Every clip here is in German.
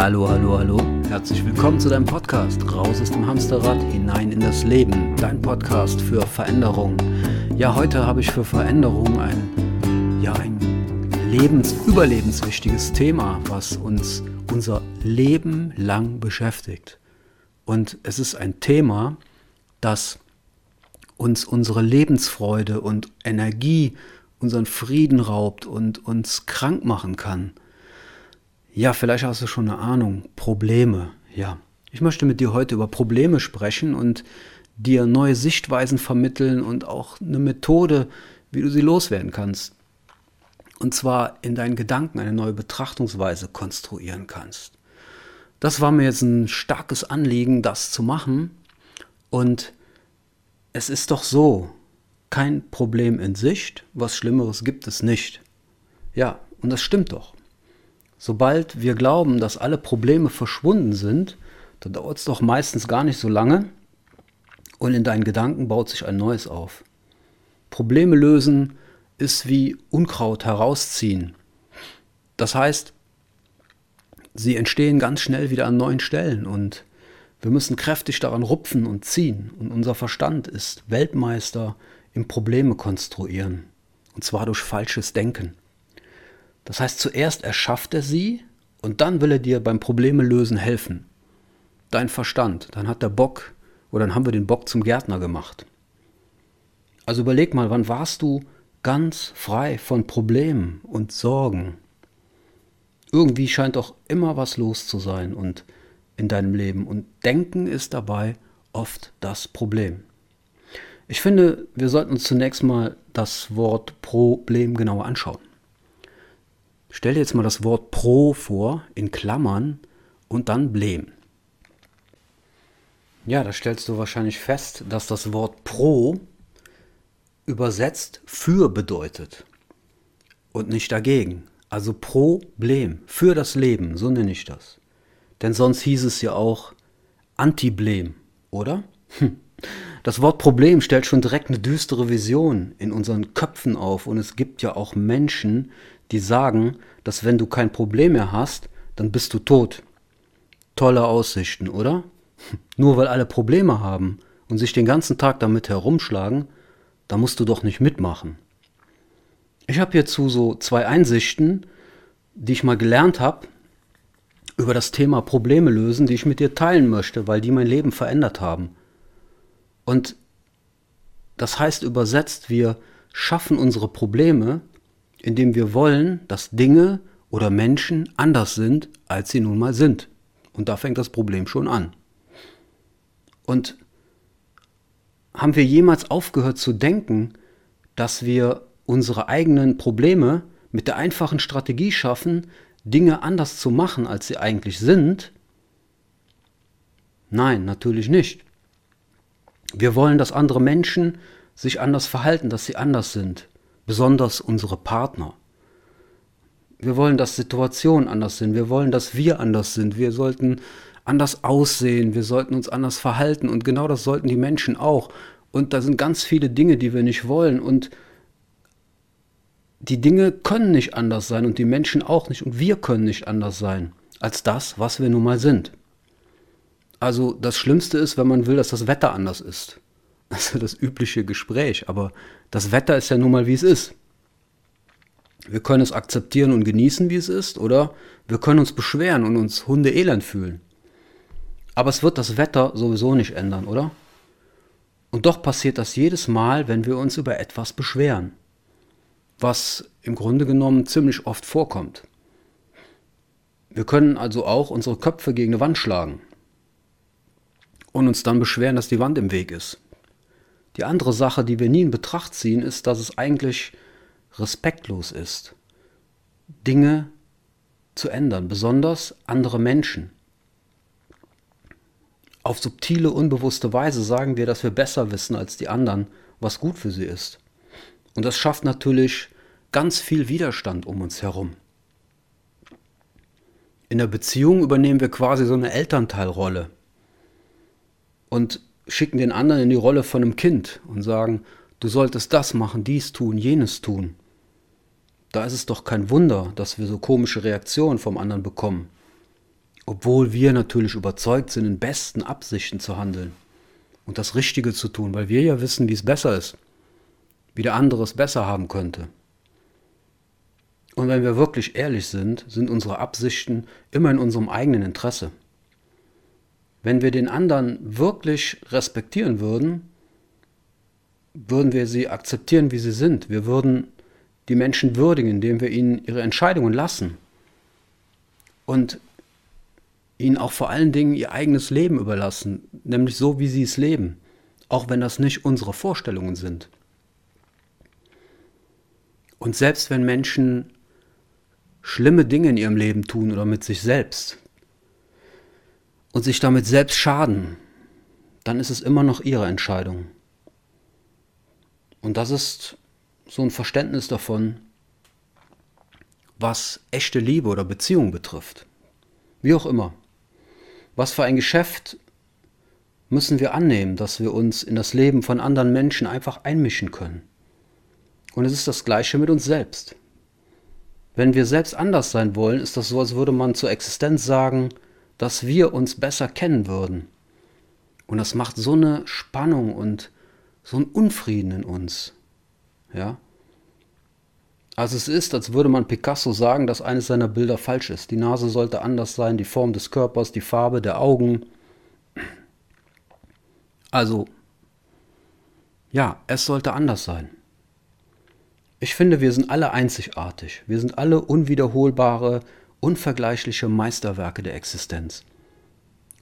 Hallo, hallo, hallo. Herzlich willkommen zu deinem Podcast Raus aus dem Hamsterrad, hinein in das Leben. Dein Podcast für Veränderung. Ja, heute habe ich für Veränderung ein, ja, ein lebens-, überlebenswichtiges Thema, was uns unser Leben lang beschäftigt. Und es ist ein Thema, das uns unsere Lebensfreude und Energie, unseren Frieden raubt und uns krank machen kann. Ja, vielleicht hast du schon eine Ahnung. Probleme. Ja. Ich möchte mit dir heute über Probleme sprechen und dir neue Sichtweisen vermitteln und auch eine Methode, wie du sie loswerden kannst. Und zwar in deinen Gedanken eine neue Betrachtungsweise konstruieren kannst. Das war mir jetzt ein starkes Anliegen, das zu machen. Und es ist doch so, kein Problem in Sicht, was Schlimmeres gibt es nicht. Ja, und das stimmt doch. Sobald wir glauben, dass alle Probleme verschwunden sind, dann dauert es doch meistens gar nicht so lange und in deinen Gedanken baut sich ein neues auf. Probleme lösen ist wie Unkraut herausziehen. Das heißt, sie entstehen ganz schnell wieder an neuen Stellen und wir müssen kräftig daran rupfen und ziehen. Und unser Verstand ist Weltmeister im Probleme konstruieren. Und zwar durch falsches Denken. Das heißt, zuerst erschafft er sie und dann will er dir beim Probleme lösen helfen. Dein Verstand, dann hat der Bock oder dann haben wir den Bock zum Gärtner gemacht. Also überleg mal, wann warst du ganz frei von Problemen und Sorgen? Irgendwie scheint doch immer was los zu sein und in deinem Leben und Denken ist dabei oft das Problem. Ich finde, wir sollten uns zunächst mal das Wort Problem genauer anschauen. Stell dir jetzt mal das Wort pro vor, in Klammern und dann blem. Ja, da stellst du wahrscheinlich fest, dass das Wort pro übersetzt für bedeutet und nicht dagegen. Also Problem, für das Leben, so nenne ich das. Denn sonst hieß es ja auch Antiblem, oder? Hm. Das Wort Problem stellt schon direkt eine düstere Vision in unseren Köpfen auf und es gibt ja auch Menschen, die sagen, dass wenn du kein Problem mehr hast, dann bist du tot. Tolle Aussichten, oder? Nur weil alle Probleme haben und sich den ganzen Tag damit herumschlagen, da musst du doch nicht mitmachen. Ich habe hierzu so zwei Einsichten, die ich mal gelernt habe über das Thema Probleme lösen, die ich mit dir teilen möchte, weil die mein Leben verändert haben. Und das heißt übersetzt, wir schaffen unsere Probleme indem wir wollen, dass Dinge oder Menschen anders sind, als sie nun mal sind. Und da fängt das Problem schon an. Und haben wir jemals aufgehört zu denken, dass wir unsere eigenen Probleme mit der einfachen Strategie schaffen, Dinge anders zu machen, als sie eigentlich sind? Nein, natürlich nicht. Wir wollen, dass andere Menschen sich anders verhalten, dass sie anders sind besonders unsere Partner. Wir wollen, dass Situationen anders sind. Wir wollen, dass wir anders sind. Wir sollten anders aussehen. Wir sollten uns anders verhalten. Und genau das sollten die Menschen auch. Und da sind ganz viele Dinge, die wir nicht wollen. Und die Dinge können nicht anders sein und die Menschen auch nicht. Und wir können nicht anders sein als das, was wir nun mal sind. Also das Schlimmste ist, wenn man will, dass das Wetter anders ist. Das ist das übliche Gespräch, aber das Wetter ist ja nun mal, wie es ist. Wir können es akzeptieren und genießen, wie es ist, oder wir können uns beschweren und uns hundeelend fühlen. Aber es wird das Wetter sowieso nicht ändern, oder? Und doch passiert das jedes Mal, wenn wir uns über etwas beschweren. Was im Grunde genommen ziemlich oft vorkommt. Wir können also auch unsere Köpfe gegen eine Wand schlagen und uns dann beschweren, dass die Wand im Weg ist. Die andere Sache, die wir nie in Betracht ziehen, ist, dass es eigentlich respektlos ist, Dinge zu ändern, besonders andere Menschen. Auf subtile, unbewusste Weise sagen wir, dass wir besser wissen als die anderen, was gut für sie ist. Und das schafft natürlich ganz viel Widerstand um uns herum. In der Beziehung übernehmen wir quasi so eine Elternteilrolle. Und schicken den anderen in die Rolle von einem Kind und sagen, du solltest das machen, dies tun, jenes tun. Da ist es doch kein Wunder, dass wir so komische Reaktionen vom anderen bekommen. Obwohl wir natürlich überzeugt sind, in besten Absichten zu handeln und das Richtige zu tun, weil wir ja wissen, wie es besser ist, wie der andere es besser haben könnte. Und wenn wir wirklich ehrlich sind, sind unsere Absichten immer in unserem eigenen Interesse. Wenn wir den anderen wirklich respektieren würden, würden wir sie akzeptieren, wie sie sind. Wir würden die Menschen würdigen, indem wir ihnen ihre Entscheidungen lassen und ihnen auch vor allen Dingen ihr eigenes Leben überlassen, nämlich so, wie sie es leben, auch wenn das nicht unsere Vorstellungen sind. Und selbst wenn Menschen schlimme Dinge in ihrem Leben tun oder mit sich selbst und sich damit selbst schaden, dann ist es immer noch ihre Entscheidung. Und das ist so ein Verständnis davon, was echte Liebe oder Beziehung betrifft. Wie auch immer. Was für ein Geschäft müssen wir annehmen, dass wir uns in das Leben von anderen Menschen einfach einmischen können. Und es ist das gleiche mit uns selbst. Wenn wir selbst anders sein wollen, ist das so, als würde man zur Existenz sagen, dass wir uns besser kennen würden. Und das macht so eine Spannung und so einen Unfrieden in uns. Ja? Also es ist, als würde man Picasso sagen, dass eines seiner Bilder falsch ist. Die Nase sollte anders sein, die Form des Körpers, die Farbe der Augen. Also, ja, es sollte anders sein. Ich finde, wir sind alle einzigartig. Wir sind alle unwiederholbare, unvergleichliche Meisterwerke der Existenz.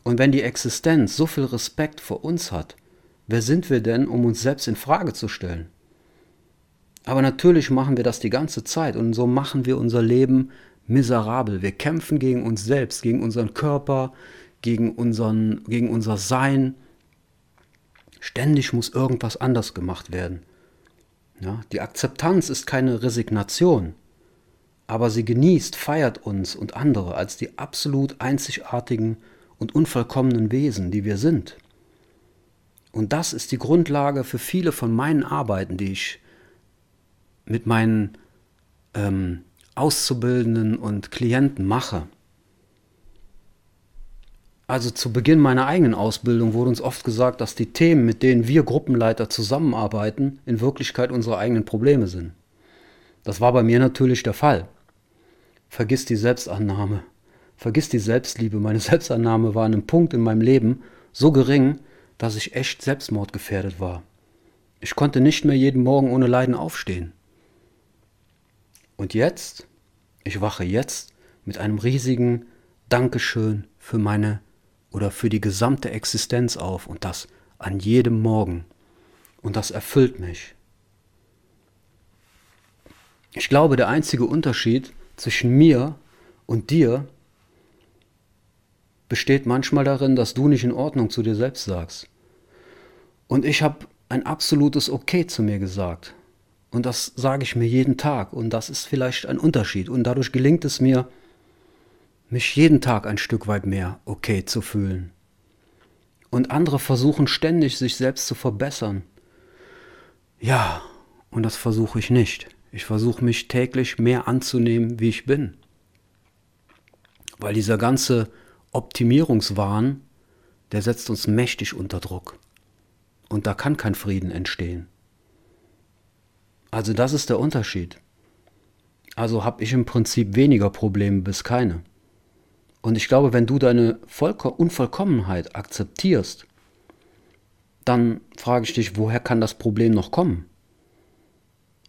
Und wenn die Existenz so viel Respekt vor uns hat, wer sind wir denn, um uns selbst in Frage zu stellen? Aber natürlich machen wir das die ganze Zeit und so machen wir unser Leben miserabel. Wir kämpfen gegen uns selbst, gegen unseren Körper, gegen, unseren, gegen unser Sein. Ständig muss irgendwas anders gemacht werden. Ja, die Akzeptanz ist keine Resignation, aber sie genießt, feiert uns und andere als die absolut einzigartigen und unvollkommenen Wesen, die wir sind. Und das ist die Grundlage für viele von meinen Arbeiten, die ich mit meinen ähm, Auszubildenden und Klienten mache. Also zu Beginn meiner eigenen Ausbildung wurde uns oft gesagt, dass die Themen, mit denen wir Gruppenleiter zusammenarbeiten, in Wirklichkeit unsere eigenen Probleme sind. Das war bei mir natürlich der Fall. Vergiss die Selbstannahme. Vergiss die Selbstliebe. Meine Selbstannahme war an einem Punkt in meinem Leben so gering, dass ich echt selbstmordgefährdet war. Ich konnte nicht mehr jeden Morgen ohne Leiden aufstehen. Und jetzt, ich wache jetzt mit einem riesigen Dankeschön für meine oder für die gesamte Existenz auf und das an jedem Morgen. Und das erfüllt mich. Ich glaube, der einzige Unterschied zwischen mir und dir besteht manchmal darin, dass du nicht in Ordnung zu dir selbst sagst. Und ich habe ein absolutes Okay zu mir gesagt. Und das sage ich mir jeden Tag. Und das ist vielleicht ein Unterschied. Und dadurch gelingt es mir, mich jeden Tag ein Stück weit mehr okay zu fühlen. Und andere versuchen ständig, sich selbst zu verbessern. Ja, und das versuche ich nicht. Ich versuche mich täglich mehr anzunehmen, wie ich bin. Weil dieser ganze Optimierungswahn, der setzt uns mächtig unter Druck. Und da kann kein Frieden entstehen. Also das ist der Unterschied. Also habe ich im Prinzip weniger Probleme bis keine. Und ich glaube, wenn du deine Vollko Unvollkommenheit akzeptierst, dann frage ich dich, woher kann das Problem noch kommen?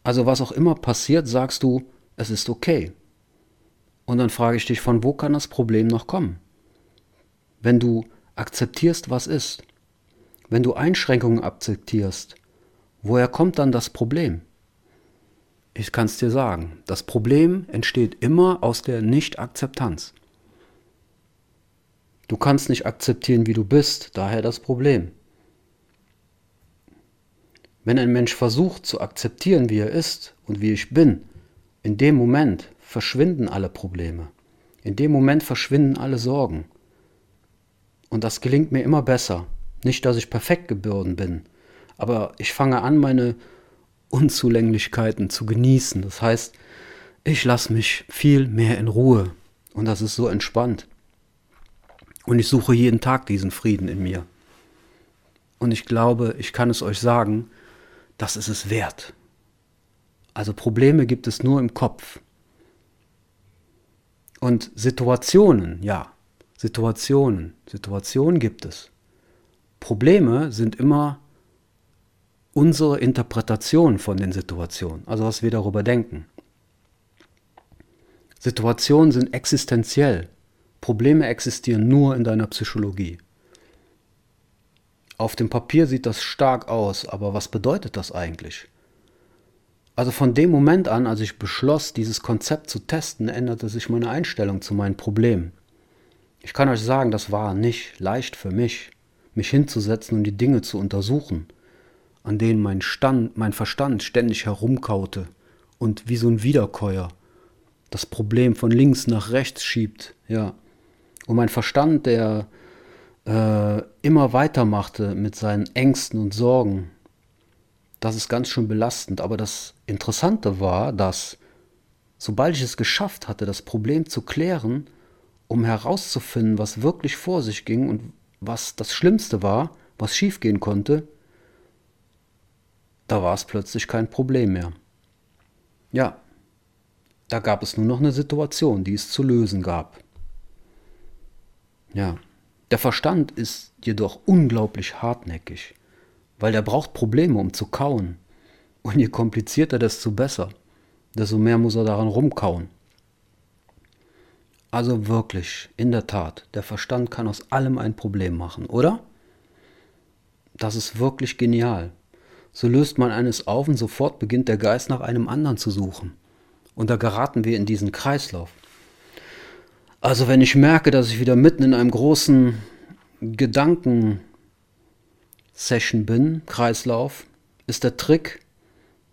Also was auch immer passiert, sagst du, es ist okay. Und dann frage ich dich, von wo kann das Problem noch kommen? Wenn du akzeptierst, was ist, wenn du Einschränkungen akzeptierst, woher kommt dann das Problem? Ich kann es dir sagen, das Problem entsteht immer aus der Nicht-Akzeptanz. Du kannst nicht akzeptieren, wie du bist, daher das Problem. Wenn ein Mensch versucht zu akzeptieren, wie er ist und wie ich bin, in dem Moment verschwinden alle Probleme. In dem Moment verschwinden alle Sorgen. Und das gelingt mir immer besser. Nicht, dass ich perfekt geboren bin, aber ich fange an, meine Unzulänglichkeiten zu genießen. Das heißt, ich lasse mich viel mehr in Ruhe und das ist so entspannt. Und ich suche jeden Tag diesen Frieden in mir. Und ich glaube, ich kann es euch sagen, das ist es wert. Also Probleme gibt es nur im Kopf. Und Situationen, ja, Situationen, Situationen gibt es. Probleme sind immer unsere Interpretation von den Situationen, also was wir darüber denken. Situationen sind existenziell. Probleme existieren nur in deiner Psychologie. Auf dem Papier sieht das stark aus, aber was bedeutet das eigentlich? Also von dem Moment an, als ich beschloss, dieses Konzept zu testen, änderte sich meine Einstellung zu meinen Problemen. Ich kann euch sagen, das war nicht leicht für mich, mich hinzusetzen und die Dinge zu untersuchen, an denen mein, Stand, mein Verstand ständig herumkaute und wie so ein Wiederkäuer das Problem von links nach rechts schiebt, ja. Und mein Verstand, der äh, immer weitermachte mit seinen Ängsten und Sorgen, das ist ganz schön belastend. Aber das Interessante war, dass sobald ich es geschafft hatte, das Problem zu klären, um herauszufinden, was wirklich vor sich ging und was das Schlimmste war, was schiefgehen konnte, da war es plötzlich kein Problem mehr. Ja, da gab es nur noch eine Situation, die es zu lösen gab. Ja, der Verstand ist jedoch unglaublich hartnäckig weil der braucht Probleme, um zu kauen. Und je komplizierter, desto besser. Desto mehr muss er daran rumkauen. Also wirklich, in der Tat, der Verstand kann aus allem ein Problem machen, oder? Das ist wirklich genial. So löst man eines auf und sofort beginnt der Geist nach einem anderen zu suchen. Und da geraten wir in diesen Kreislauf. Also wenn ich merke, dass ich wieder mitten in einem großen Gedanken Session bin, Kreislauf, ist der Trick,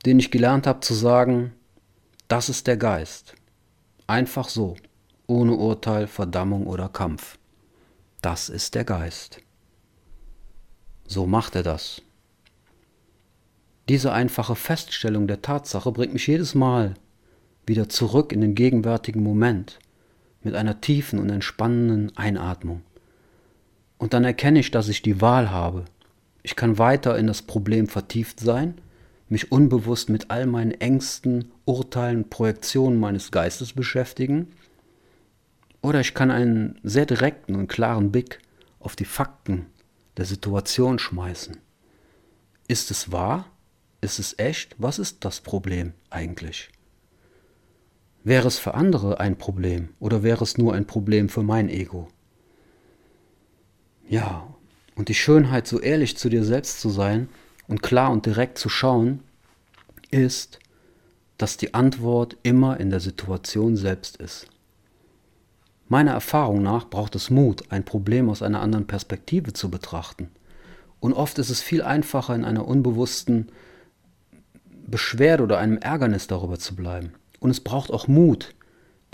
den ich gelernt habe zu sagen, das ist der Geist. Einfach so, ohne Urteil, Verdammung oder Kampf. Das ist der Geist. So macht er das. Diese einfache Feststellung der Tatsache bringt mich jedes Mal wieder zurück in den gegenwärtigen Moment mit einer tiefen und entspannenden Einatmung. Und dann erkenne ich, dass ich die Wahl habe, ich kann weiter in das Problem vertieft sein, mich unbewusst mit all meinen Ängsten, Urteilen, Projektionen meines Geistes beschäftigen. Oder ich kann einen sehr direkten und klaren Blick auf die Fakten der Situation schmeißen. Ist es wahr? Ist es echt? Was ist das Problem eigentlich? Wäre es für andere ein Problem oder wäre es nur ein Problem für mein Ego? Ja, und die Schönheit, so ehrlich zu dir selbst zu sein und klar und direkt zu schauen, ist, dass die Antwort immer in der Situation selbst ist. Meiner Erfahrung nach braucht es Mut, ein Problem aus einer anderen Perspektive zu betrachten. Und oft ist es viel einfacher, in einer unbewussten Beschwerde oder einem Ärgernis darüber zu bleiben. Und es braucht auch Mut,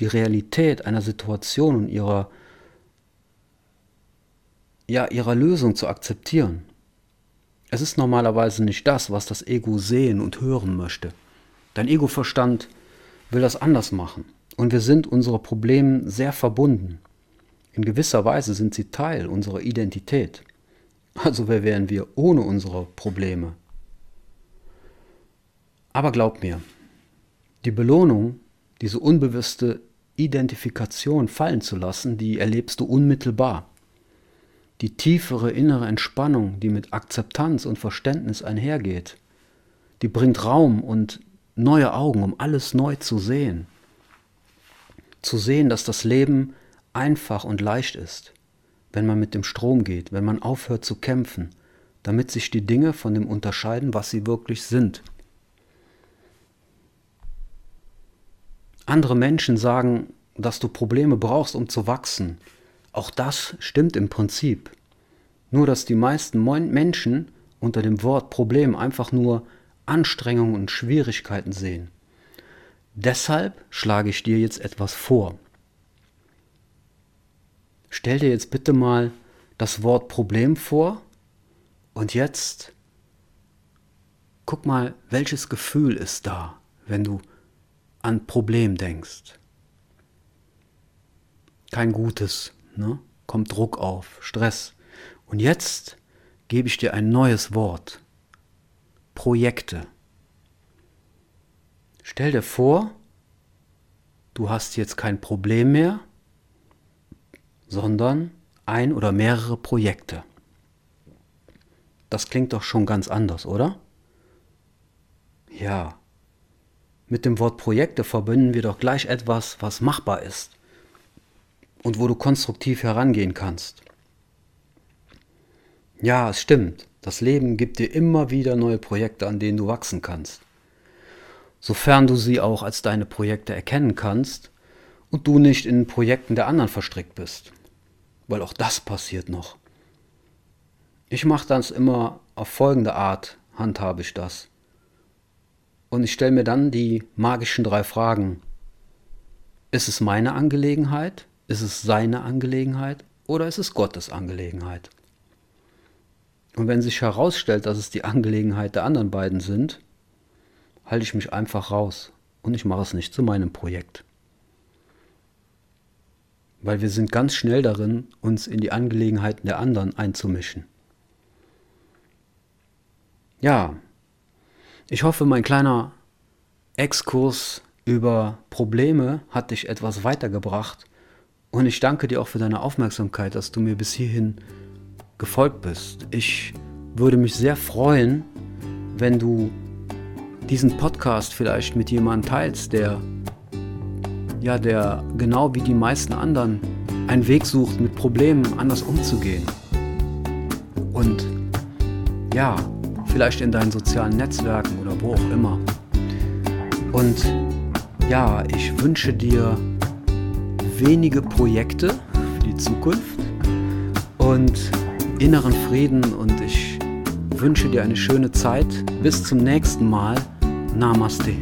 die Realität einer Situation und ihrer ja, ihrer Lösung zu akzeptieren. Es ist normalerweise nicht das, was das Ego sehen und hören möchte. Dein Ego-Verstand will das anders machen. Und wir sind unsere Probleme sehr verbunden. In gewisser Weise sind sie Teil unserer Identität. Also wer wären wir ohne unsere Probleme? Aber glaub mir, die Belohnung, diese unbewusste Identifikation fallen zu lassen, die erlebst du unmittelbar die tiefere innere Entspannung, die mit Akzeptanz und Verständnis einhergeht, die bringt Raum und neue Augen, um alles neu zu sehen. Zu sehen, dass das Leben einfach und leicht ist, wenn man mit dem Strom geht, wenn man aufhört zu kämpfen, damit sich die Dinge von dem unterscheiden, was sie wirklich sind. Andere Menschen sagen, dass du Probleme brauchst, um zu wachsen, auch das stimmt im Prinzip. Nur dass die meisten Menschen unter dem Wort Problem einfach nur Anstrengungen und Schwierigkeiten sehen. Deshalb schlage ich dir jetzt etwas vor. Stell dir jetzt bitte mal das Wort Problem vor und jetzt guck mal, welches Gefühl ist da, wenn du an Problem denkst. Kein gutes, Ne? kommt Druck auf, Stress. Und jetzt gebe ich dir ein neues Wort. Projekte. Stell dir vor, du hast jetzt kein Problem mehr, sondern ein oder mehrere Projekte. Das klingt doch schon ganz anders, oder? Ja. Mit dem Wort Projekte verbinden wir doch gleich etwas, was machbar ist und wo du konstruktiv herangehen kannst. Ja, es stimmt. Das Leben gibt dir immer wieder neue Projekte, an denen du wachsen kannst. Sofern du sie auch als deine Projekte erkennen kannst und du nicht in Projekten der anderen verstrickt bist. Weil auch das passiert noch. Ich mache das immer auf folgende Art, handhabe ich das. Und ich stelle mir dann die magischen drei Fragen. Ist es meine Angelegenheit? Ist es seine Angelegenheit? Oder ist es Gottes Angelegenheit? Und wenn sich herausstellt, dass es die Angelegenheit der anderen beiden sind, halte ich mich einfach raus und ich mache es nicht zu meinem Projekt. Weil wir sind ganz schnell darin, uns in die Angelegenheiten der anderen einzumischen. Ja, ich hoffe, mein kleiner Exkurs über Probleme hat dich etwas weitergebracht und ich danke dir auch für deine Aufmerksamkeit, dass du mir bis hierhin gefolgt bist. Ich würde mich sehr freuen, wenn du diesen Podcast vielleicht mit jemandem teilst, der ja, der genau wie die meisten anderen einen Weg sucht, mit Problemen anders umzugehen. Und ja, vielleicht in deinen sozialen Netzwerken oder wo auch immer. Und ja, ich wünsche dir wenige Projekte für die Zukunft und inneren Frieden und ich wünsche dir eine schöne Zeit. Bis zum nächsten Mal. Namaste.